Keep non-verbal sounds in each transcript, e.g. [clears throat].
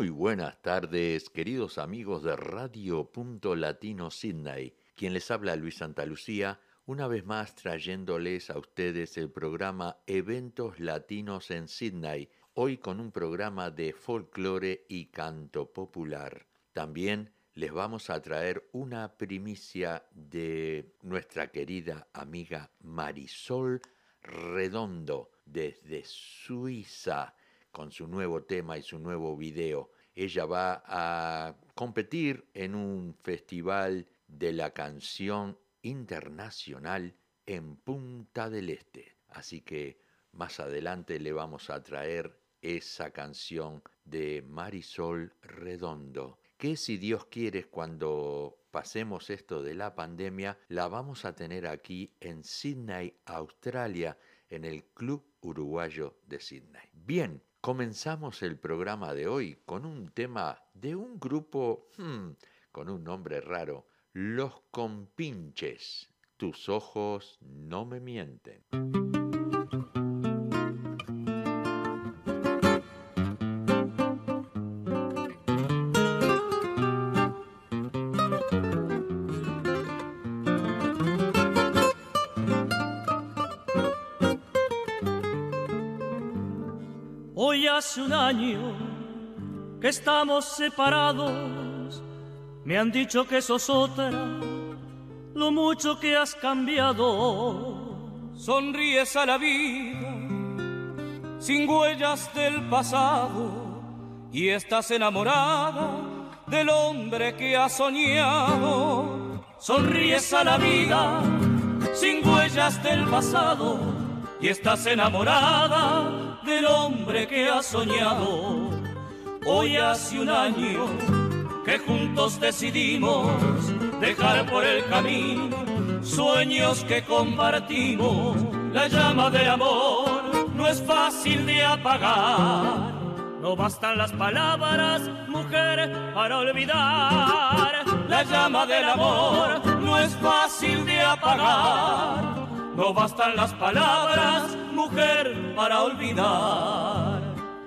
Muy buenas tardes, queridos amigos de Radio Punto Latino Sydney. Quien les habla Luis Santa Lucía, una vez más trayéndoles a ustedes el programa Eventos Latinos en Sydney, hoy con un programa de folclore y canto popular. También les vamos a traer una primicia de nuestra querida amiga Marisol Redondo desde Suiza con su nuevo tema y su nuevo video. Ella va a competir en un festival de la canción internacional en Punta del Este. Así que más adelante le vamos a traer esa canción de Marisol Redondo, que si Dios quiere cuando pasemos esto de la pandemia, la vamos a tener aquí en Sydney, Australia, en el Club Uruguayo de Sydney. Bien, comenzamos el programa de hoy con un tema de un grupo hmm, con un nombre raro, Los Compinches. Tus ojos no me mienten. Que estamos separados. Me han dicho que sos otra, lo mucho que has cambiado. Sonríes a la vida, sin huellas del pasado, y estás enamorada del hombre que has soñado. Sonríes a la vida, sin huellas del pasado, y estás enamorada del hombre que ha soñado. Hoy hace un año que juntos decidimos dejar por el camino sueños que compartimos. La llama del amor no es fácil de apagar. No bastan las palabras, mujer, para olvidar. La llama del amor no es fácil de apagar. No bastan las palabras, mujer, para olvidar.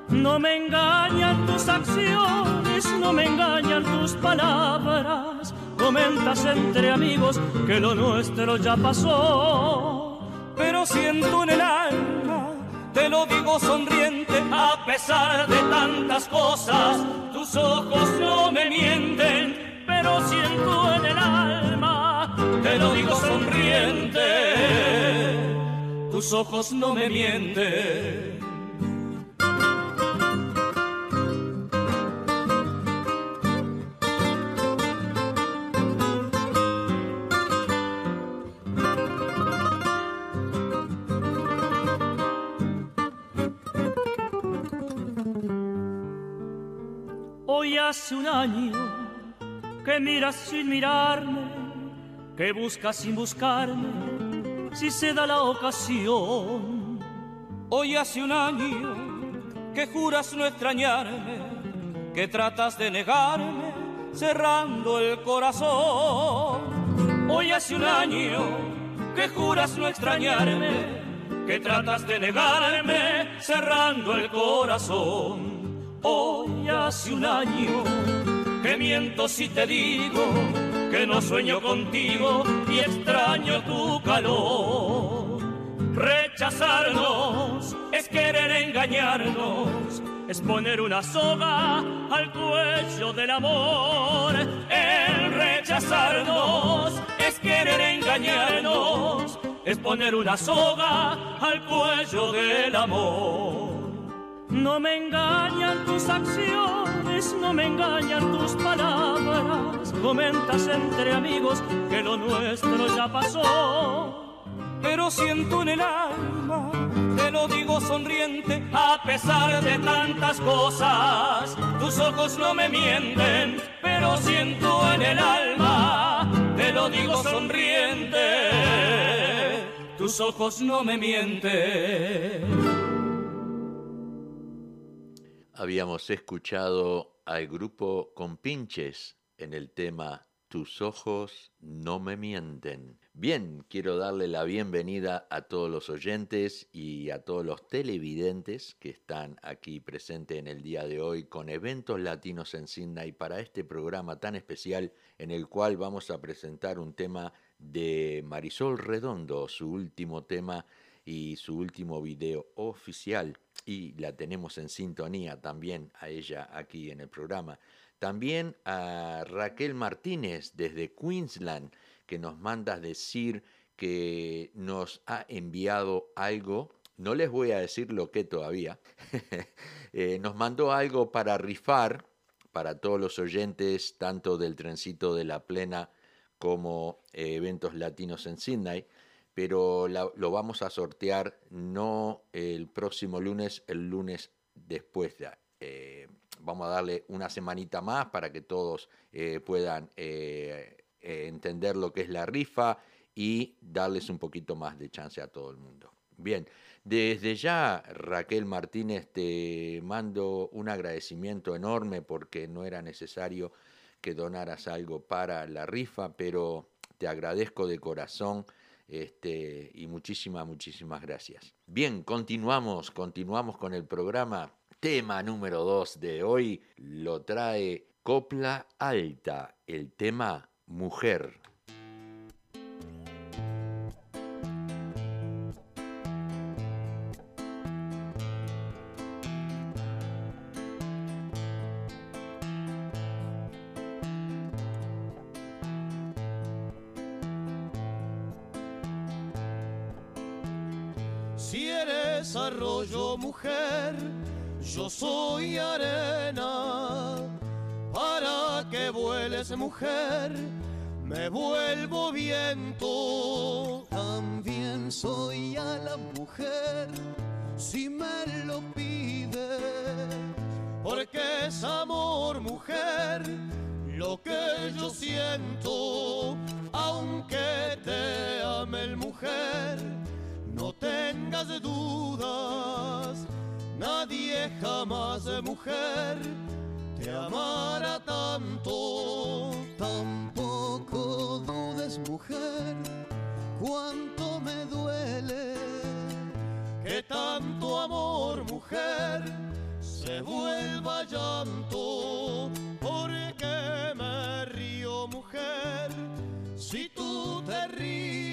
No me engañan tus acciones, no me engañan tus palabras. Comentas entre amigos que lo nuestro ya pasó. Pero siento en el alma, te lo digo sonriente, a pesar de tantas cosas, tus ojos no me mienten, pero siento en el alma, te lo digo sonriente tus ojos no me mienten. Hoy hace un año que miras sin mirarme, que buscas sin buscarme si se da la ocasión. Hoy hace un año que juras no extrañarme, que tratas de negarme cerrando el corazón. Hoy hace un año que juras no extrañarme, que tratas de negarme cerrando el corazón. Hoy hace un año que miento si te digo que no sueño contigo y extraño tu calor. Rechazarnos es querer engañarnos, es poner una soga al cuello del amor. El rechazarnos es querer engañarnos, es poner una soga al cuello del amor. No me engañan tus acciones, no me engañan tus palabras. Comentas entre amigos que lo nuestro ya pasó. Pero siento en el alma, te lo digo sonriente, a pesar de tantas cosas, tus ojos no me mienten, pero siento en el alma, te lo digo sonriente, tus ojos no me mienten. Habíamos escuchado al grupo Compinches en el tema Tus ojos no me mienten. Bien, quiero darle la bienvenida a todos los oyentes y a todos los televidentes que están aquí presentes en el día de hoy con eventos latinos en Sydney para este programa tan especial en el cual vamos a presentar un tema de Marisol Redondo, su último tema y su último video oficial y la tenemos en sintonía también a ella aquí en el programa. También a Raquel Martínez desde Queensland que nos manda decir que nos ha enviado algo. No les voy a decir lo que todavía. [laughs] Eh, nos mandó algo para rifar para todos los oyentes, tanto del trencito de la plena como eh, eventos latinos en Sydney, pero lo vamos a sortear no el próximo lunes, el lunes después. De, eh, vamos a darle una semanita más para que todos puedan eh, entender lo que es la rifa y darles un poquito más de chance a todo el mundo. Bien, desde ya Raquel Martínez te mando un agradecimiento enorme porque no era necesario que donaras algo para la rifa, pero te agradezco de corazón este, y muchísimas, muchísimas gracias. Bien, continuamos, continuamos con el programa. Tema número 2 de hoy lo trae Copla Alta, el tema mujer. Mujer, yo soy arena para que vueles mujer, me vuelvo viento. También soy a la mujer, si me lo pide, porque es amor mujer lo que yo siento, aunque te ame mujer, tengas dudas, nadie jamás de mujer te amara tanto. Tampoco dudes, mujer, cuánto me duele que tanto amor, mujer, se vuelva llanto. Porque me río, mujer, si tú te ríes,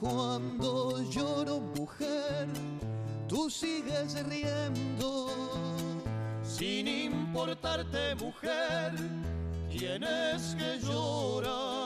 cuando lloro mujer, tú sigues riendo. Sin importarte mujer, quién es que llora.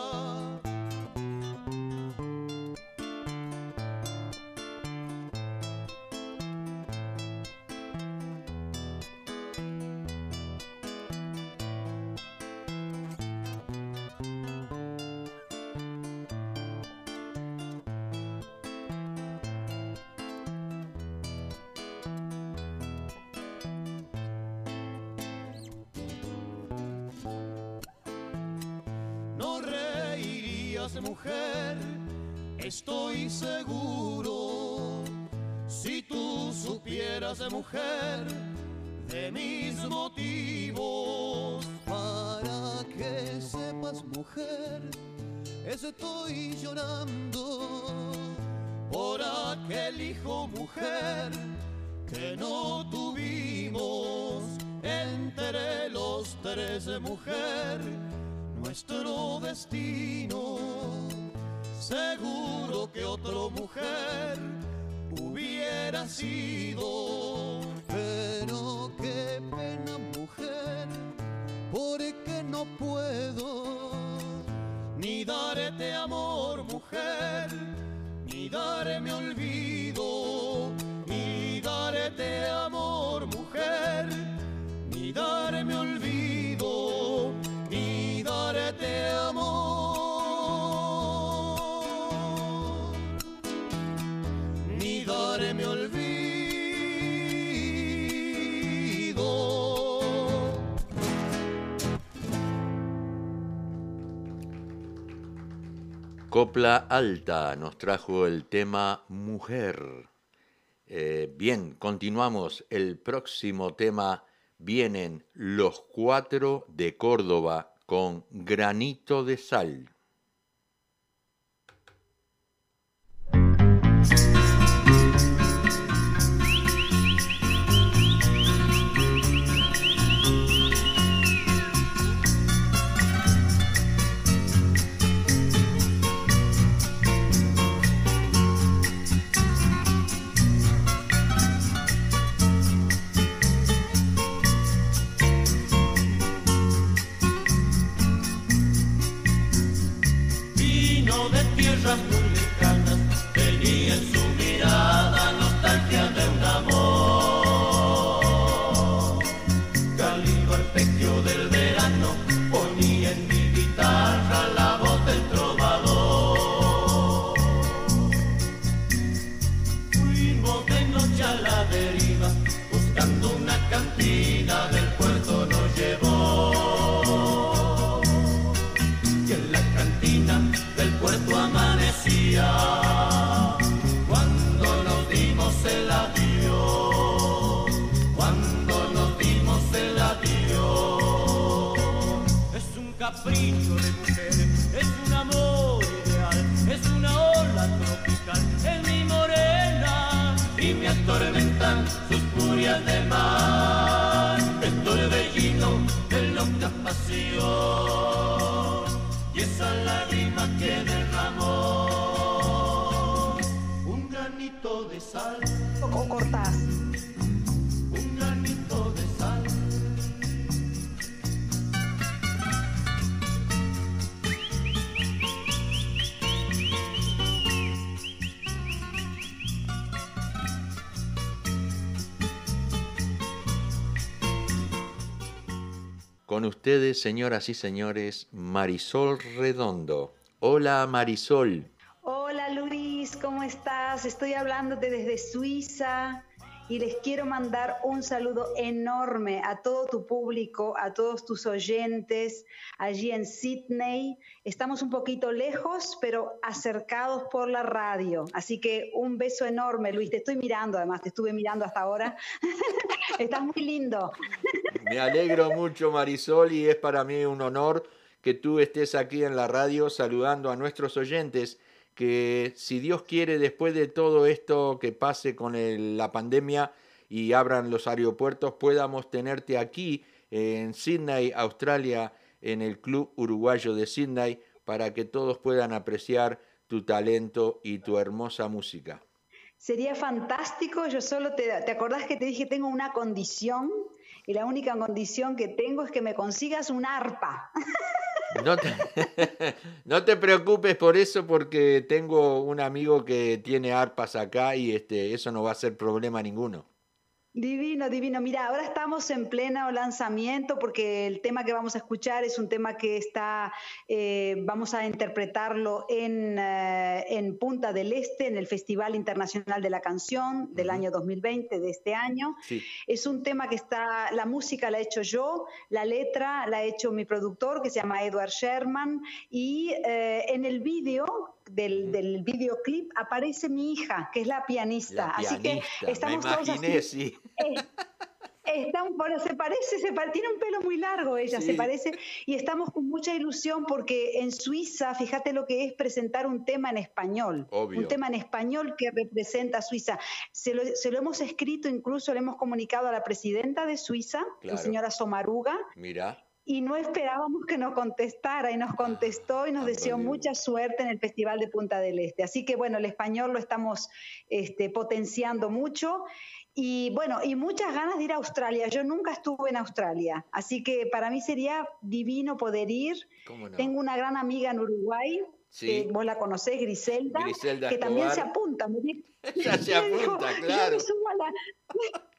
Sido, pero qué pena mujer, porque no puedo ni darte amor mujer, ni darme olvido, ni darte amor mujer, ni darme olvido te amor, ni daré olvido. Copla Alta nos trajo el tema Mujer. Eh, bien, continuamos. El próximo tema Vienen los cuatro de Córdoba con granito de sal. tormenta, sus furias de mar. Con ustedes, señoras y señores, Marisol Redondo. Hola Marisol. Hola Luis, ¿cómo estás? Estoy hablándote desde Suiza y les quiero mandar un saludo enorme a todo tu público, a todos tus oyentes allí en Sydney. Estamos un poquito lejos, pero acercados por la radio. Así que un beso enorme, Luis. Te estoy mirando, además, te estuve mirando hasta ahora. [laughs] Estás muy lindo. Me alegro mucho, Marisol, y es para mí un honor que tú estés aquí en la radio saludando a nuestros oyentes que si Dios quiere, después de todo esto que pase con la pandemia y abran los aeropuertos, podamos tenerte aquí en Sydney, Australia, en el Club Uruguayo de Sydney, para que todos puedan apreciar tu talento y tu hermosa música. Sería fantástico, yo solo te, ¿te acordás que te dije tengo una condición? Y la única condición que tengo es que me consigas un arpa. [laughs] [laughs] No te, preocupes por eso porque tengo un amigo que tiene arpas acá y este, eso no va a ser problema ninguno. Divino, divino. Mira, ahora estamos en pleno lanzamiento porque el tema que vamos a escuchar es un tema que está, eh, vamos a interpretarlo en, eh, en, Punta del Este, en el Festival Internacional de la Canción del año 2020, de este año. Es un tema que está, la música la he hecho yo, la letra la ha hecho mi productor que se llama Edward Sherman y eh, en el vídeo del, del, videoclip aparece mi hija, que es la pianista. Así que estamos todos así, sí. Eh, se parece, se tiene un pelo muy largo ella, se parece, y estamos con mucha ilusión porque en Suiza, fíjate lo que es presentar un tema en español, un tema en español que representa a Suiza. Se lo, se lo, hemos escrito, incluso le hemos comunicado a la presidenta de Suiza, la señora Somaruga. Mira y no esperábamos que nos contestara y nos contestó y nos deseó mucha suerte en el Festival de Punta del Este. Así que bueno, el español lo estamos este, potenciando mucho y bueno, y muchas ganas de ir a Australia. Yo nunca estuve en Australia, así que para mí sería divino poder ir. Tengo una gran amiga en Uruguay, que vos la conocés, Griselda, que también se apunta. Me [laughs] ya se [laughs] apunta, claro. [laughs] Yo me, subo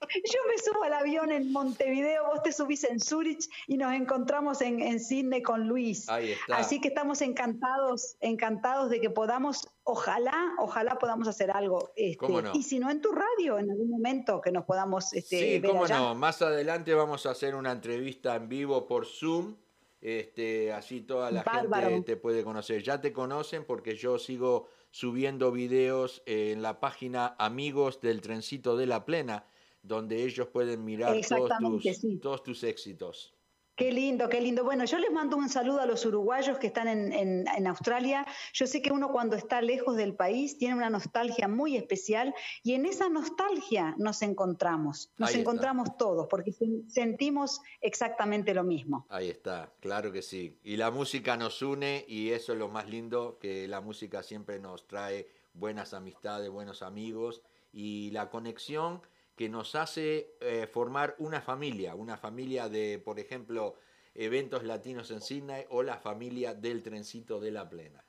[laughs] al avión en Montevideo, vos te subís en Zurich y nos encontramos en, en Sydney con Luis. Así que estamos encantados, encantados de que podamos, ojalá, ojalá podamos hacer algo. Este, y si no en tu radio, en algún momento que nos podamos este, Sí, cómo no. Más adelante vamos a hacer una entrevista en vivo por Zoom. Este, así toda la gente te puede conocer. Ya te conocen porque yo sigo subiendo videos en la página Amigos del Trencito de la Plena. Donde ellos pueden mirar todos tus, todos tus éxitos. Qué lindo, qué lindo. Bueno, yo les mando un saludo a los uruguayos que están en, Australia. Yo sé que uno cuando está lejos del país tiene una nostalgia muy especial y en esa nostalgia nos encontramos, nos encontramos todos porque sentimos exactamente lo mismo. Ahí está, claro que sí. Y la música nos une y eso es lo más lindo, que la música siempre nos trae buenas amistades, buenos amigos y la conexión que nos hace eh, formar una familia, una familia de, por ejemplo, eventos latinos en Sydney o la familia del trencito de la plena.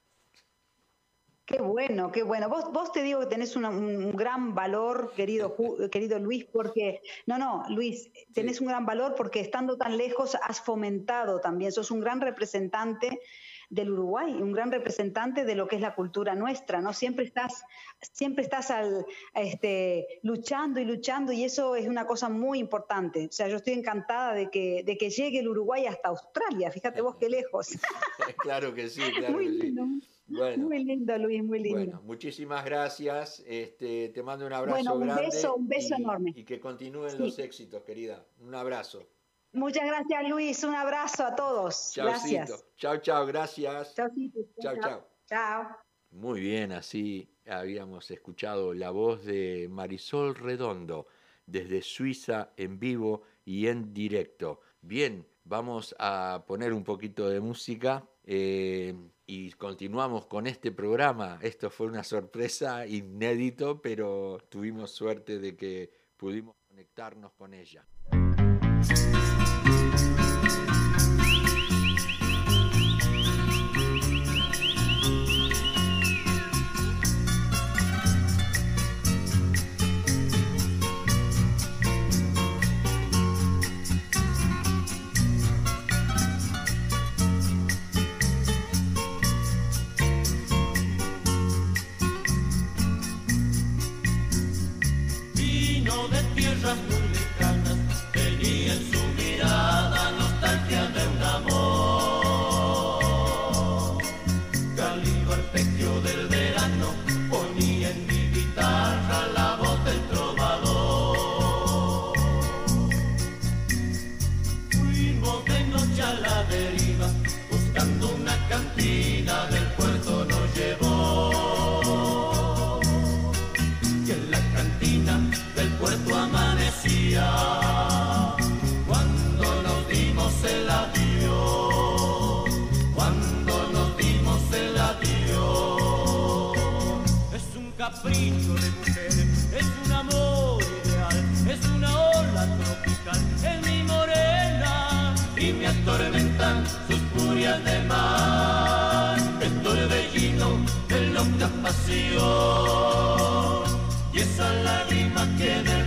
Qué bueno, qué bueno. Vos, vos te digo que tenés un gran valor, querido, [laughs] querido Luis, porque, no, no, Luis, tenés un gran valor porque estando tan lejos has fomentado también, sos un gran representante del Uruguay, un gran representante de lo que es la cultura nuestra, ¿no? Siempre estás, siempre estás al, este, luchando y luchando y eso es una cosa muy importante. O sea, yo estoy encantada de que, de que llegue el Uruguay hasta Australia, fíjate vos qué lejos. [laughs] claro que sí, [laughs] claro muy que lindo. muy lindo, Luis, muy lindo. Bueno, muchísimas gracias. Este, te mando un abrazo bueno, un Beso, un beso enorme. Y que continúen los éxitos, querida. Un abrazo. Muchas gracias, Luis. Un abrazo a todos. Gracias. Chao, chao, gracias. Chao, chao. Chao. Muy bien, así habíamos escuchado la voz de Marisol Redondo desde Suiza en vivo y en directo. Bien, vamos a poner un poquito de música eh, y continuamos con este programa. Esto fue una sorpresa inédito, pero tuvimos suerte de que pudimos conectarnos con ella. es un amor ideal, es una ola tropical, es mi morena y me atormentan sus furias de mar, el torbellino de loca pasión y esa lágrima que de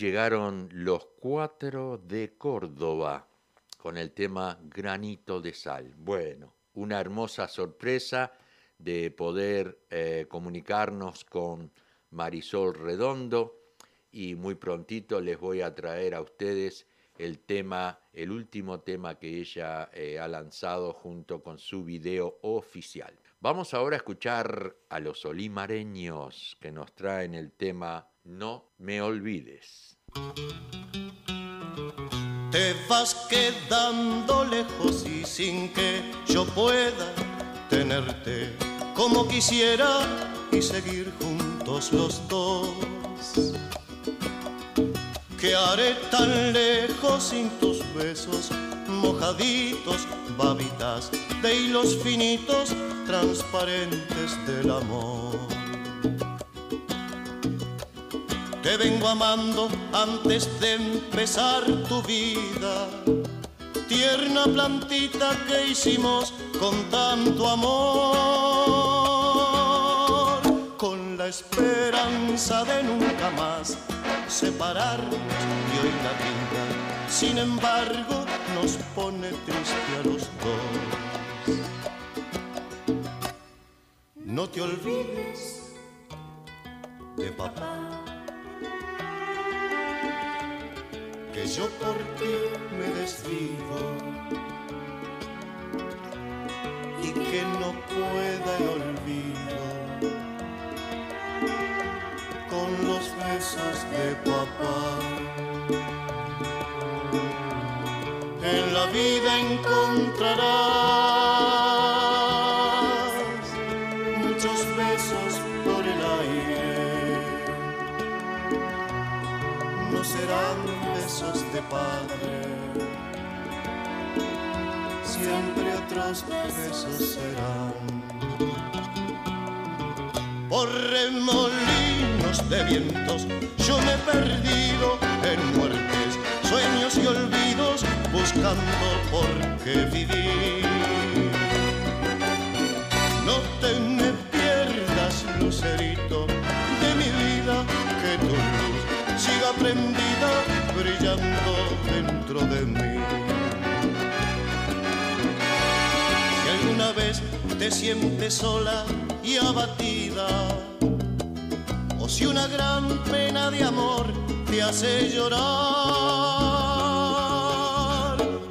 llegaron los cuatro de Córdoba con el tema Granito de Sal. Bueno, una hermosa sorpresa de poder eh, comunicarnos con Marisol Redondo y muy prontito les voy a traer a ustedes el tema, el último tema que ella eh, ha lanzado junto con su video oficial. Vamos ahora a escuchar a los olimareños que nos traen el tema No me olvides. Te vas quedando lejos y sin que yo pueda tenerte como quisiera y seguir juntos los dos. ¿Qué haré tan lejos sin tus besos mojaditos, babitas de hilos finitos, transparentes del amor? Te vengo amando antes de empezar tu vida, tierna plantita que hicimos con tanto amor, con la esperanza de nunca más separarnos y hoy la vida, sin embargo, nos pone triste a los dos. No te olvides de papá, que yo por ti me desvivo y que no pueda el olvido con los besos de papá. En la vida encontrarás padre, siempre otros besos serán por remolinos de vientos. Yo me he perdido en muertes, sueños y olvidos, buscando por qué vivir. De mí. Si alguna vez te sientes sola, y abatida. O si una gran pena de amor te hace llorar,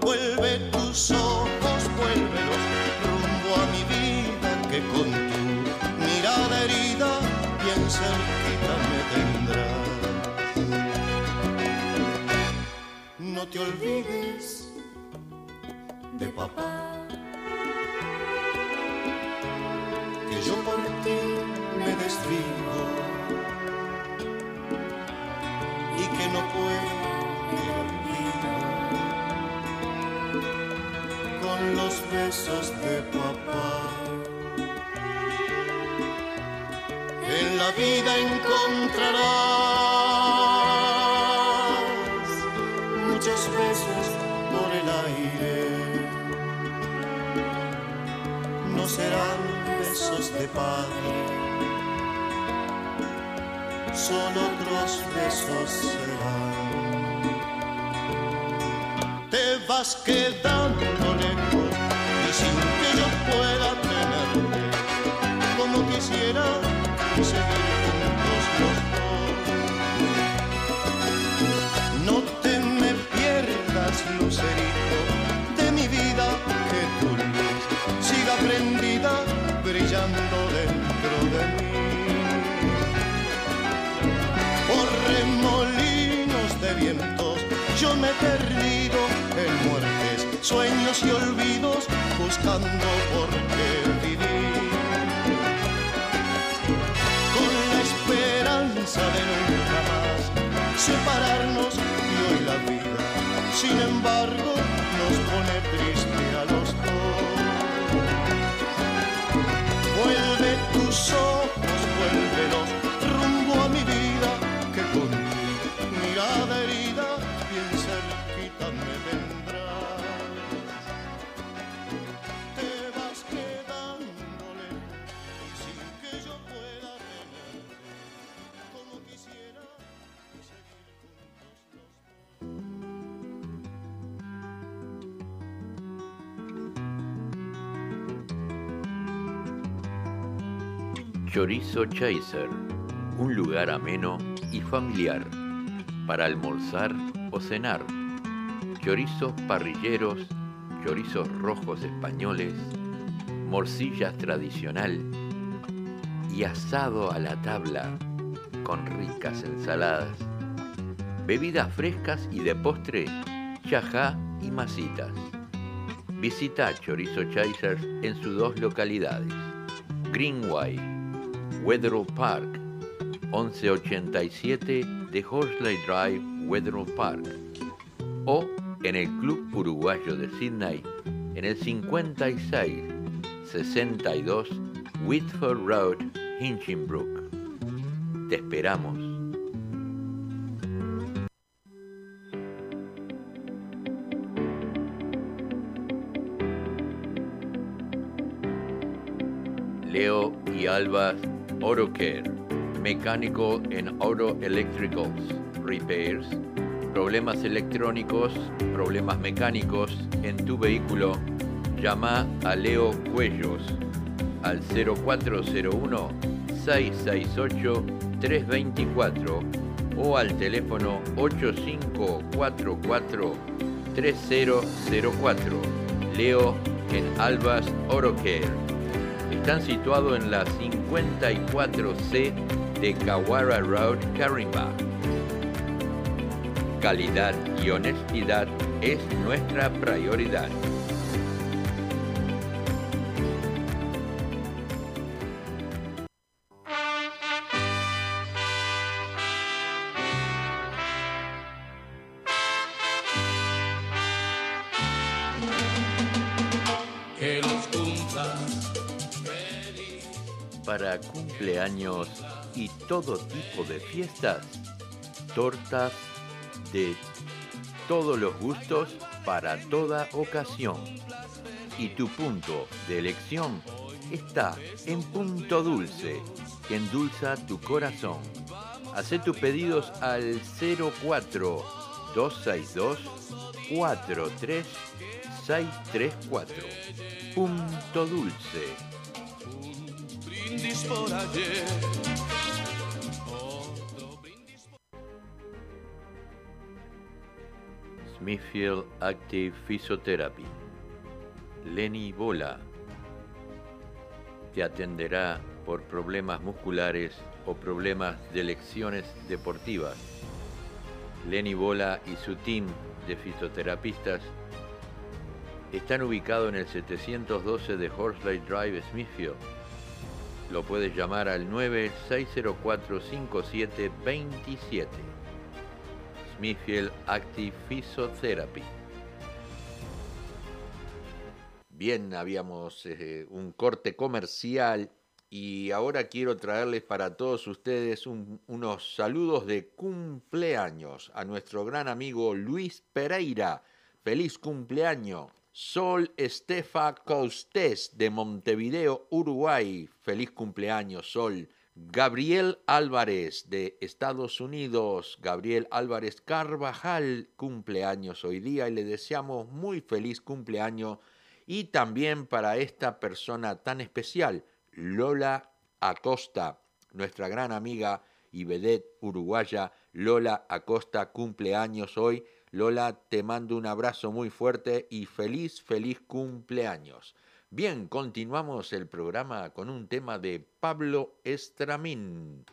vuelve tus ojos, vuélvelos rumbo a mi vida que con tu mirada herida bien No te olvides de papá. yo por ti me desvivo y que no puedo el con los besos de papá. En la vida encontrarás No serán besos de padre, solo otros besos serán. Te vas quedando yo me he perdido en muertes, sueños y olvidos, buscando por qué vivir. Con la esperanza de nunca más separarnos y hoy la vida, sin embargo, nos pone triste a los dos. Vuelve tus ojos, vuélvelos Chorizo Chaser, un lugar ameno y familiar para almorzar o cenar. Chorizos parrilleros, chorizos rojos españoles, morcillas tradicional y asado a la tabla con ricas ensaladas. Bebidas frescas y de postre, chajá y masitas. Visita Chorizo Chasers en sus dos localidades, Greenway, Wetherall Park, 1187 de Horsley Drive, Wetherall Park, o en el Club Uruguayo de Sydney, en el 56 62 Whitford Road, Hinchinbrook. Te esperamos. Leo y Alba Care, mecánico en Auto Electricals, repairs, problemas electrónicos, problemas mecánicos en tu vehículo, llama a Leo Cuellos al 0401 668 324 o al teléfono 8544 3004. Leo en Albas Care. Están situados en la 54C de Kawara Road, Carimba. Calidad y honestidad es nuestra prioridad. Cumpleaños y todo tipo de fiestas, tortas de todos los gustos para toda ocasión. Y tu punto de elección está en Punto Dulce, que endulza tu corazón. Haz tus pedidos al 04 262 43634. Punto Dulce Smithfield Active Physiotherapy. Lenny Bola te atenderá por problemas musculares o problemas de lecciones deportivas. Lenny Bola y su team de fisioterapistas están ubicados en el 712 de Horsley Drive, Smithfield lo puedes llamar al 96045727. Smithfield Active Physiotherapy. Bien, habíamos eh, un corte comercial y ahora quiero traerles para todos ustedes unos saludos de cumpleaños a nuestro gran amigo Luis Pereira. Feliz cumpleaños. Sol Estefa Costés de Montevideo, Uruguay. Feliz cumpleaños, Sol. Gabriel Álvarez de Estados Unidos. Gabriel Álvarez Carvajal, cumpleaños hoy día y le deseamos muy feliz cumpleaños. Y también para esta persona tan especial, Lola Acosta, nuestra gran amiga y vedette uruguaya. Lola Acosta, cumpleaños hoy. Lola, te mando un abrazo muy fuerte y feliz, feliz cumpleaños. Bien, continuamos el programa con un tema de Pablo Estramín.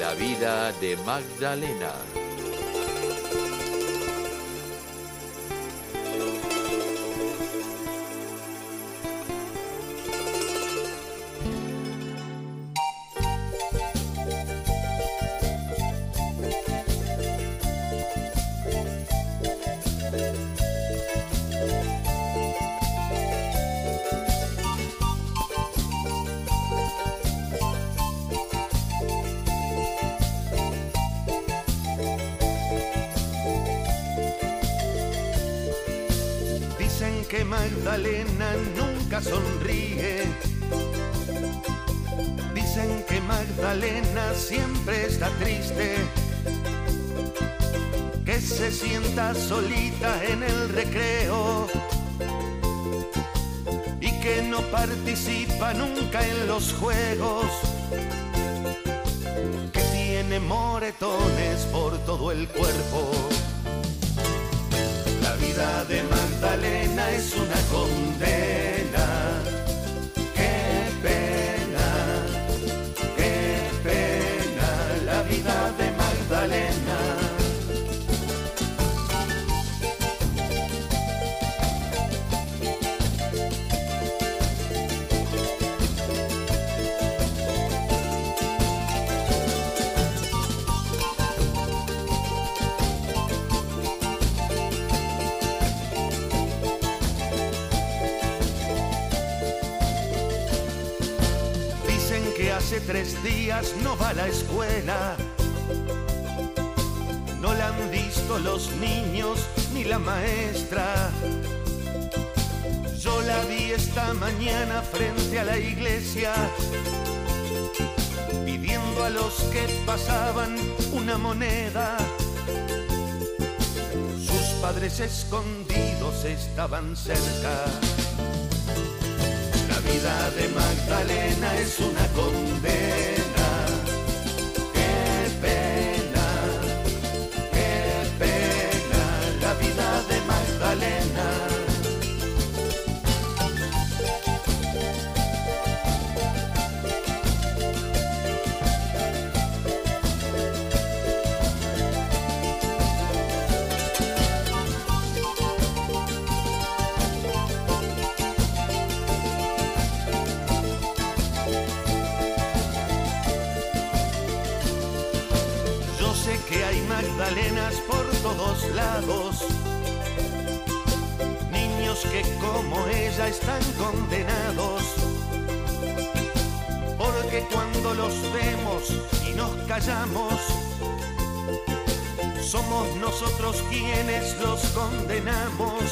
La vida de Magdalena. Los juegos, no va a la escuela. No la han visto los niños ni la maestra. Yo la vi esta mañana frente a la iglesia, pidiendo a los que pasaban una moneda. Sus padres escondidos estaban cerca vida de Magdalena es una condena. Niños que como ella están condenados. Porque cuando los vemos y nos callamos, somos nosotros quienes los condenamos.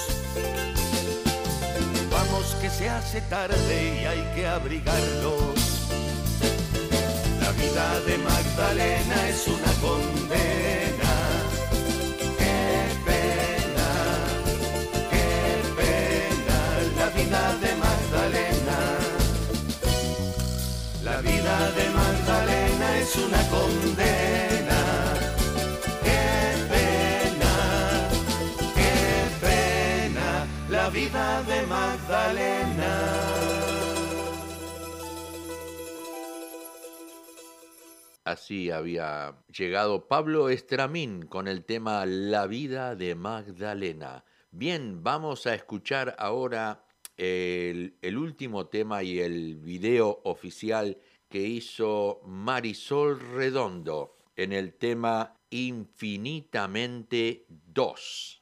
Vamos que se hace tarde y hay que abrigarlos. La vida de Magdalena es una condena. Vida de Magdalena es una condena. Qué pena, qué pena, la vida de Magdalena. Así había llegado Pablo Estramín con el tema La vida de Magdalena. Bien, vamos a escuchar ahora el, último tema y el video oficial que hizo Marisol Redondo en el tema Infinitamente 2.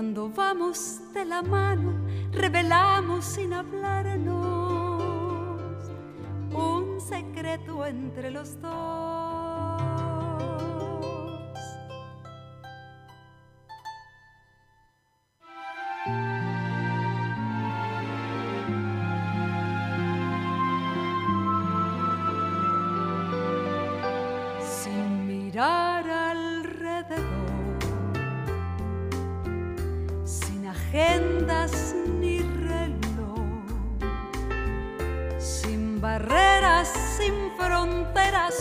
De la mano, revelamos sin hablarnos un secreto entre los dos. Sin mirar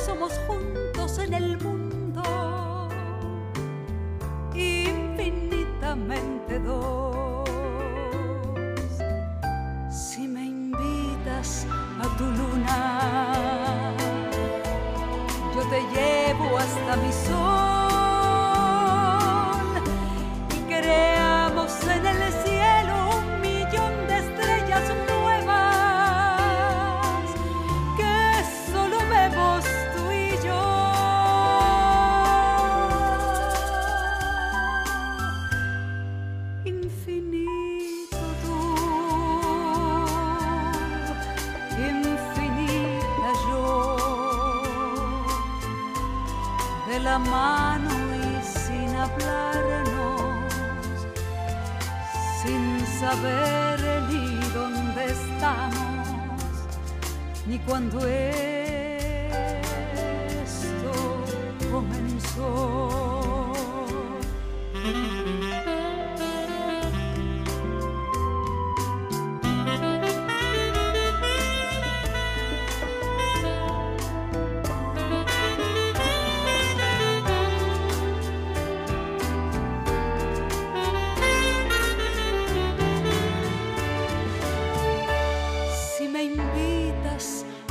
somos juntos en el mundo, infinitamente dos. Si me invitas a tu luna, yo te llevo hasta mi sol. Ni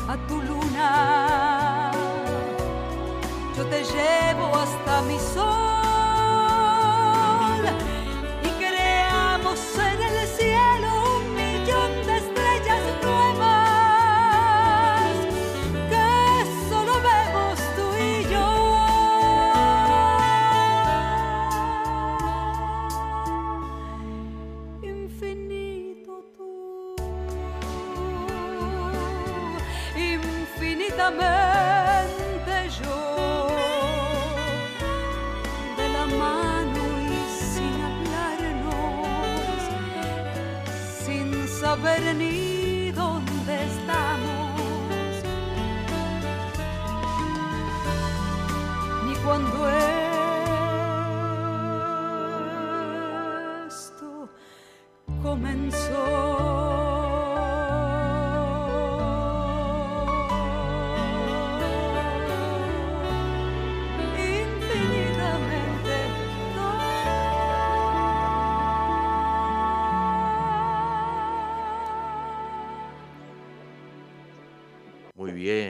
a tu luna.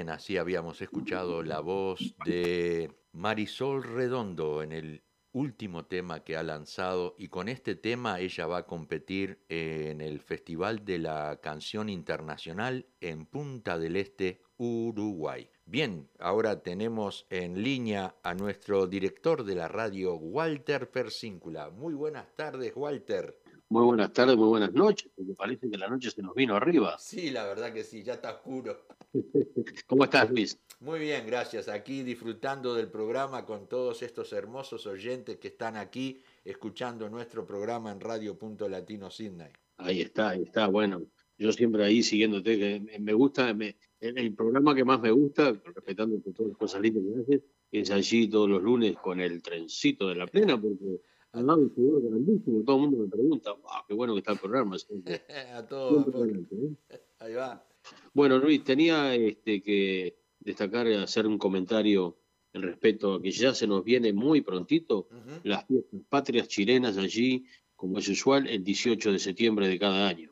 Así habíamos escuchado la voz de Marisol Redondo en el último tema que ha lanzado y con este tema ella va a competir en el Festival de la Canción Internacional en Punta del Este, Uruguay. Bien, ahora tenemos en línea a nuestro director de la radio, Walter Persíncula. Muy buenas tardes, Walter. Muy buenas tardes, muy buenas noches, porque parece que la noche se nos vino arriba. Sí, la verdad que sí, ya está oscuro. [laughs] ¿Cómo estás, Luis? Muy bien, gracias. Aquí disfrutando del programa con todos estos hermosos oyentes que están aquí escuchando nuestro programa en Radio Punto Latino Sydney. Ahí está, ahí está. Bueno, yo siempre ahí siguiéndote, que me gusta, el programa que más me gusta, respetando todas las cosas lindas que haces, es allí todos los lunes con el trencito de la plena, porque al lado un seguro grandísimo, todo el mundo me pregunta, wow, qué bueno que está el programa. [laughs] a todos. ¿eh? [laughs] Ahí va. Bueno, Luis, tenía este, que destacar, hacer un comentario en respecto a que ya se nos viene muy prontito las fiestas patrias chilenas allí, como es usual, el 18 de septiembre de cada año.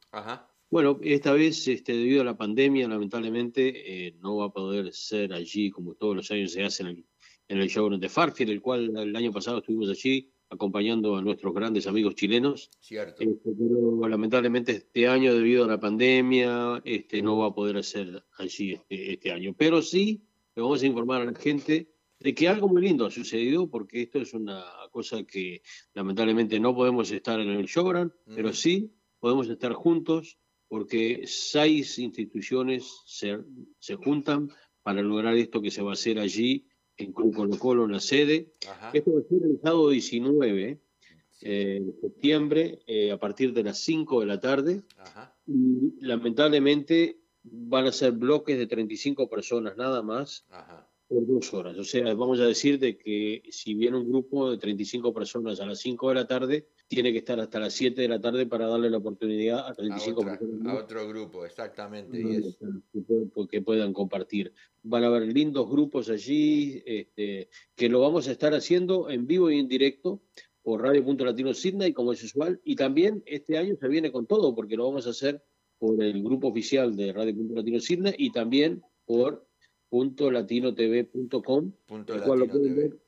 Bueno, esta vez, este, debido a la pandemia, lamentablemente, eh, no va a poder ser allí como todos los años se hace en el, en el show de Farfield, el cual el año pasado estuvimos allí acompañando a nuestros grandes amigos chilenos. Cierto. Este, pero lamentablemente este año, debido a la pandemia, este, no va a poder hacer allí este, este, año. Pero sí, le vamos a informar a la gente de que algo muy lindo ha sucedido, porque esto es una cosa que lamentablemente no podemos estar en el showground, pero sí podemos estar juntos, porque seis instituciones se, se juntan para lograr esto que se va a hacer allí en Colo Colo, la sede. Esto va a ser el sábado 19 eh, de septiembre, eh, a partir de las 5 de la tarde. Y lamentablemente van a ser bloques de 35 personas nada más. por dos horas. O sea, vamos a decir de que si viene un grupo de 35 personas a las 5 de la tarde, tiene que estar hasta las 7 de la tarde para darle la oportunidad a 35 personas. A otro grupo, exactamente. Que puedan compartir. Van a haber lindos grupos allí, este, que lo vamos a estar haciendo en vivo y en directo por Radio Punto Latino Sydney, como es usual. Y también este año se viene con todo, porque lo vamos a hacer por el grupo oficial de Radio Punto Latino Sydney y también por punto latinotv.com, el cual lo pueden ver,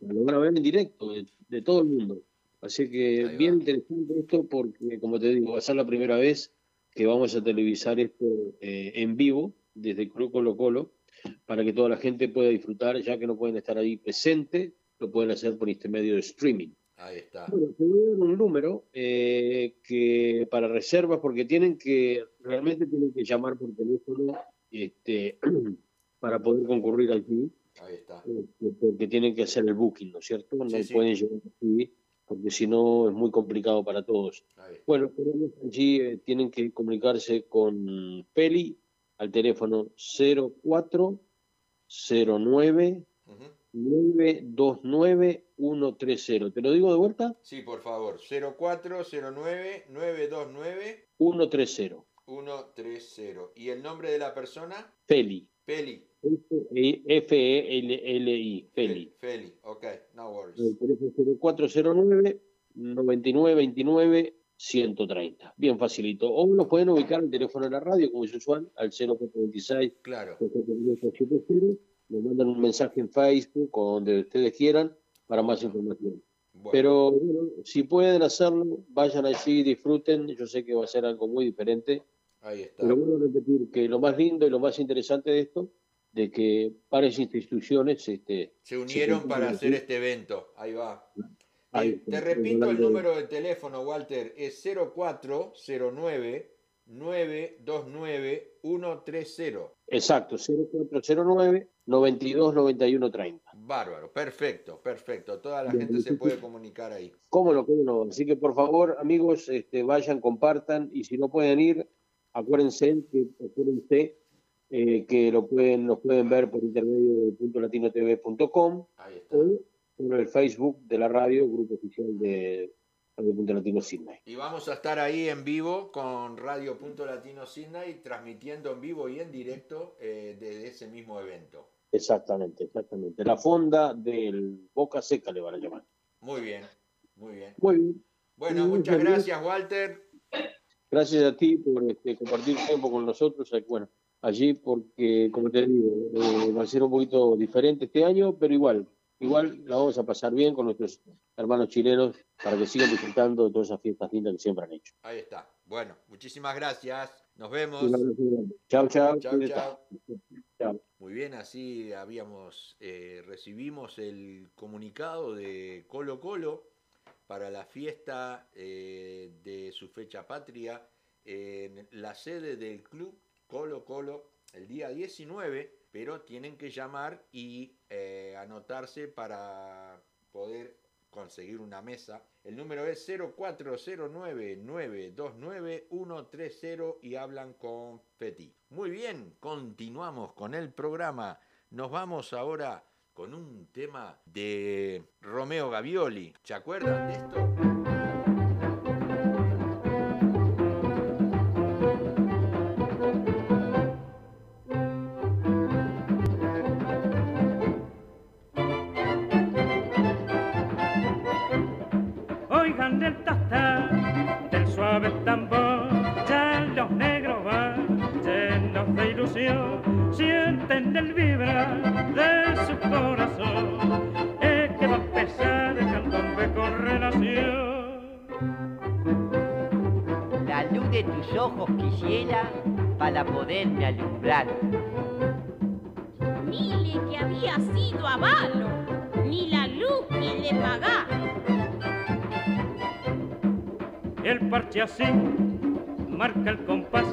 lo van a ver en directo de todo el mundo. Así que bien interesante esto porque, como te digo, va a ser la primera vez que vamos a televisar esto eh, en vivo desde Club Colo Colo para que toda la gente pueda disfrutar, ya que no pueden estar ahí presente, lo pueden hacer por este medio de streaming. Ahí está. Bueno, te voy a dar un número eh, que para reservas, porque tienen que, realmente tienen que llamar por teléfono este, [clears throat] para poder concurrir aquí. Ahí está. Este, porque tienen que hacer el booking, ¿no es cierto? No pueden llegar así, porque si no es muy complicado para todos. Bueno, allí eh, tienen que comunicarse con Peli al teléfono 0409 929 130. ¿Te lo digo de vuelta? Sí, por favor. 0409 929 130. 130. ¿Y el nombre de la persona? Feli. Feli. F-E-L-L-I. Feli. Feli, ok, no worries. El teléfono 0409 9929 130. Bien facilito. O lo pueden ubicar el teléfono de la radio, como es usual, al 0426 claro. nos mandan un mensaje en Facebook o donde ustedes quieran para más información. Pero bueno, si pueden hacerlo, vayan allí, disfruten. Yo sé que va a ser algo muy diferente. Ahí está. Pero bueno repetir que lo más lindo y lo más interesante de esto, de que varias instituciones este, se unieron para hacer este evento. Ahí va. te repito el número de teléfono, Walter, es 0409 929 130. Exacto, 0409 92 91 30. Bárbaro, perfecto, perfecto. Toda la gente se puede comunicar ahí. Cómo cómo no. Así que por favor, amigos, este, vayan, compartan y si no pueden ir, acuérdense que, acuérdense, eh, que lo pueden, nos pueden ver por intermedio de puntolatinotv.com o por el Facebook de la radio, grupo oficial de Radio Punto Latino Sydney. Y vamos a estar ahí en vivo con Radio Punto Latino Sydney, transmitiendo en vivo y en directo eh, desde ese mismo evento. Exactamente, exactamente. La fonda del Boca Seca le van a llamar. Muy bien, muy bien. Muy bien. Bueno, muchas gracias, Walter. Gracias a ti por este, compartir tiempo con nosotros. Eh, bueno, allí porque, como te digo, eh, va a ser un poquito diferente este año, pero igual, igual la vamos a pasar bien con nuestros hermanos chilenos para que sigan disfrutando de todas esas fiestas lindas que siempre han hecho. Ahí está. Bueno, muchísimas gracias. Nos vemos. Chao, chao. Chao, Muy bien, así habíamos, eh, recibimos el comunicado de Colo Colo para la fiesta eh, de su fecha patria en la sede del club Colo Colo el día 19, pero tienen que llamar y eh, anotarse para poder conseguir una mesa. El número es 0409-929-130 y hablan con Petit. Muy bien, continuamos con el programa. Nos vamos ahora con un tema de Romeo Gavioli. ¿Se acuerdan de esto? Para poderme alumbrar. Dile que había sido avalo, ni la luz ni le pagar. El parche así marca el compás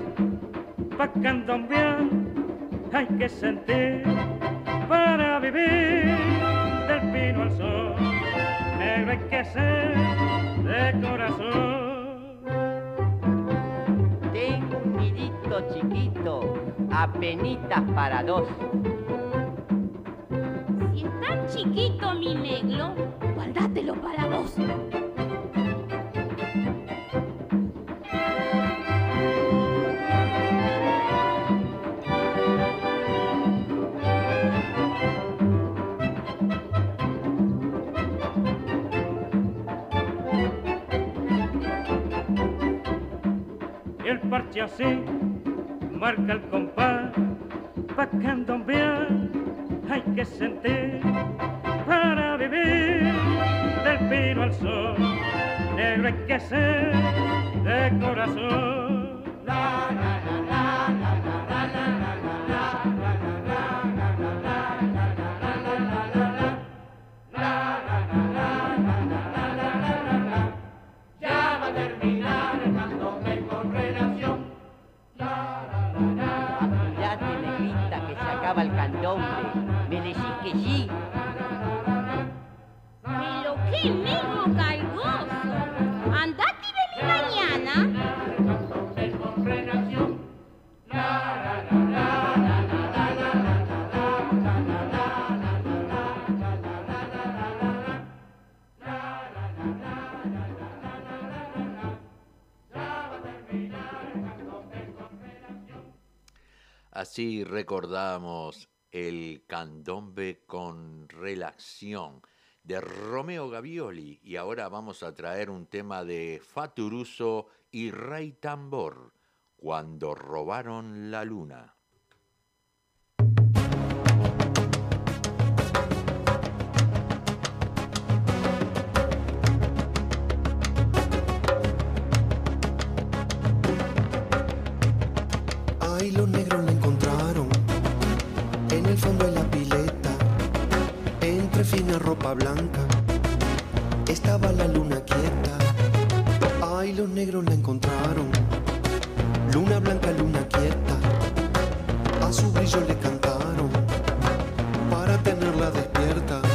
pa' candombear hay que sentir para vivir del pino al sol. Negro hay que ser de corazón. Apenitas para dos. Si es tan chiquito mi negro, guardátelo para vos. parche así, marca el compás, pa' candombear hay que sentir para vivir del pino al sol, negro hay que ser de corazón. Gigi. Pero. Andate mañana. Así recordamos el candombe con relación de Romeo Gavioli y ahora vamos a traer un tema de Faturuso y Rey Tambor, cuando robaron la luna. Estaba la luna quieta. Ay, los negros la encontraron. Luna blanca, luna quieta. A su brillo le cantaron para tenerla despierta.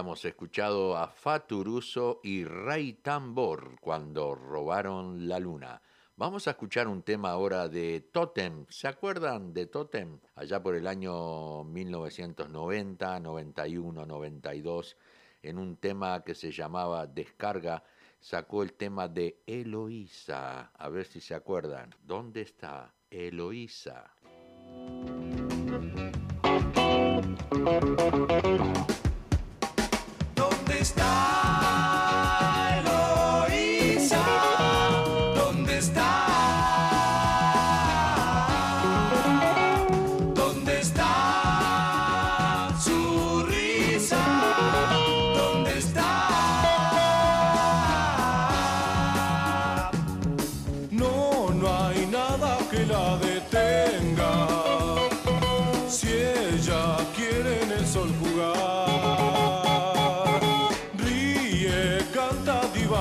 habíamos escuchado a Faturuso y Rey Tambor cuando robaron la luna. Vamos a escuchar un tema ahora de Totem. ¿Se acuerdan de Totem? Allá por el año 1990, 91, 92, en un tema que se llamaba Descarga, sacó el tema de Eloísa. A ver si se acuerdan. ¿Dónde está Eloísa? ¿Dónde está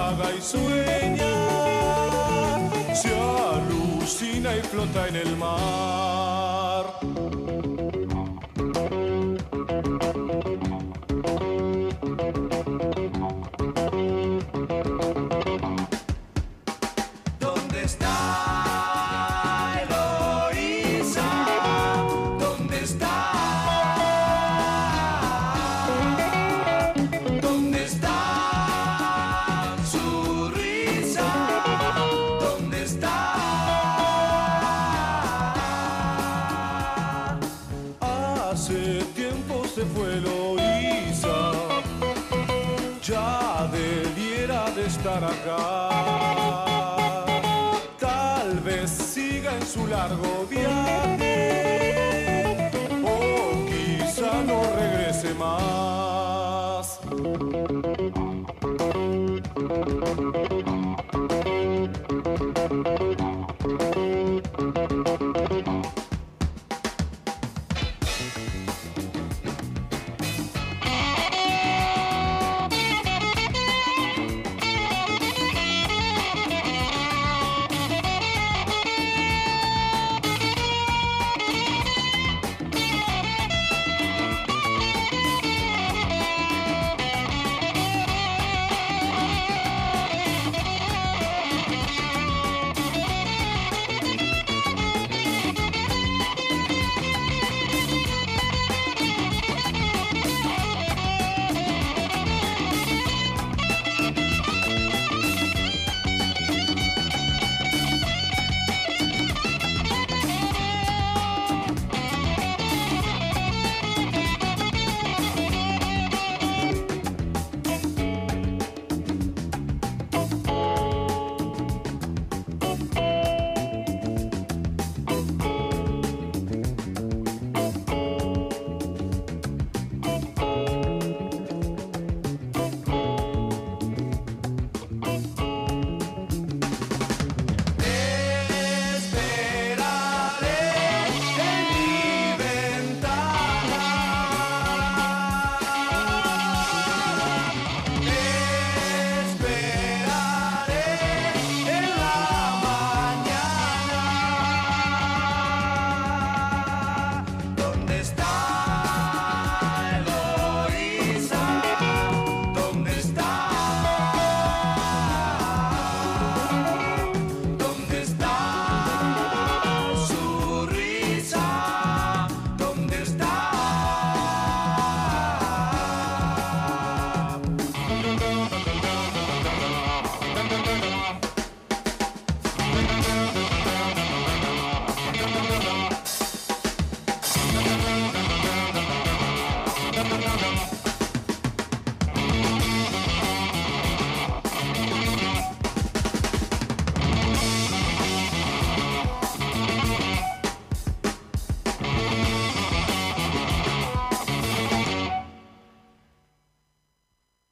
divaga y sueña. Se alucina y flota en el mar. Su largo viaje, o quizá no regrese más.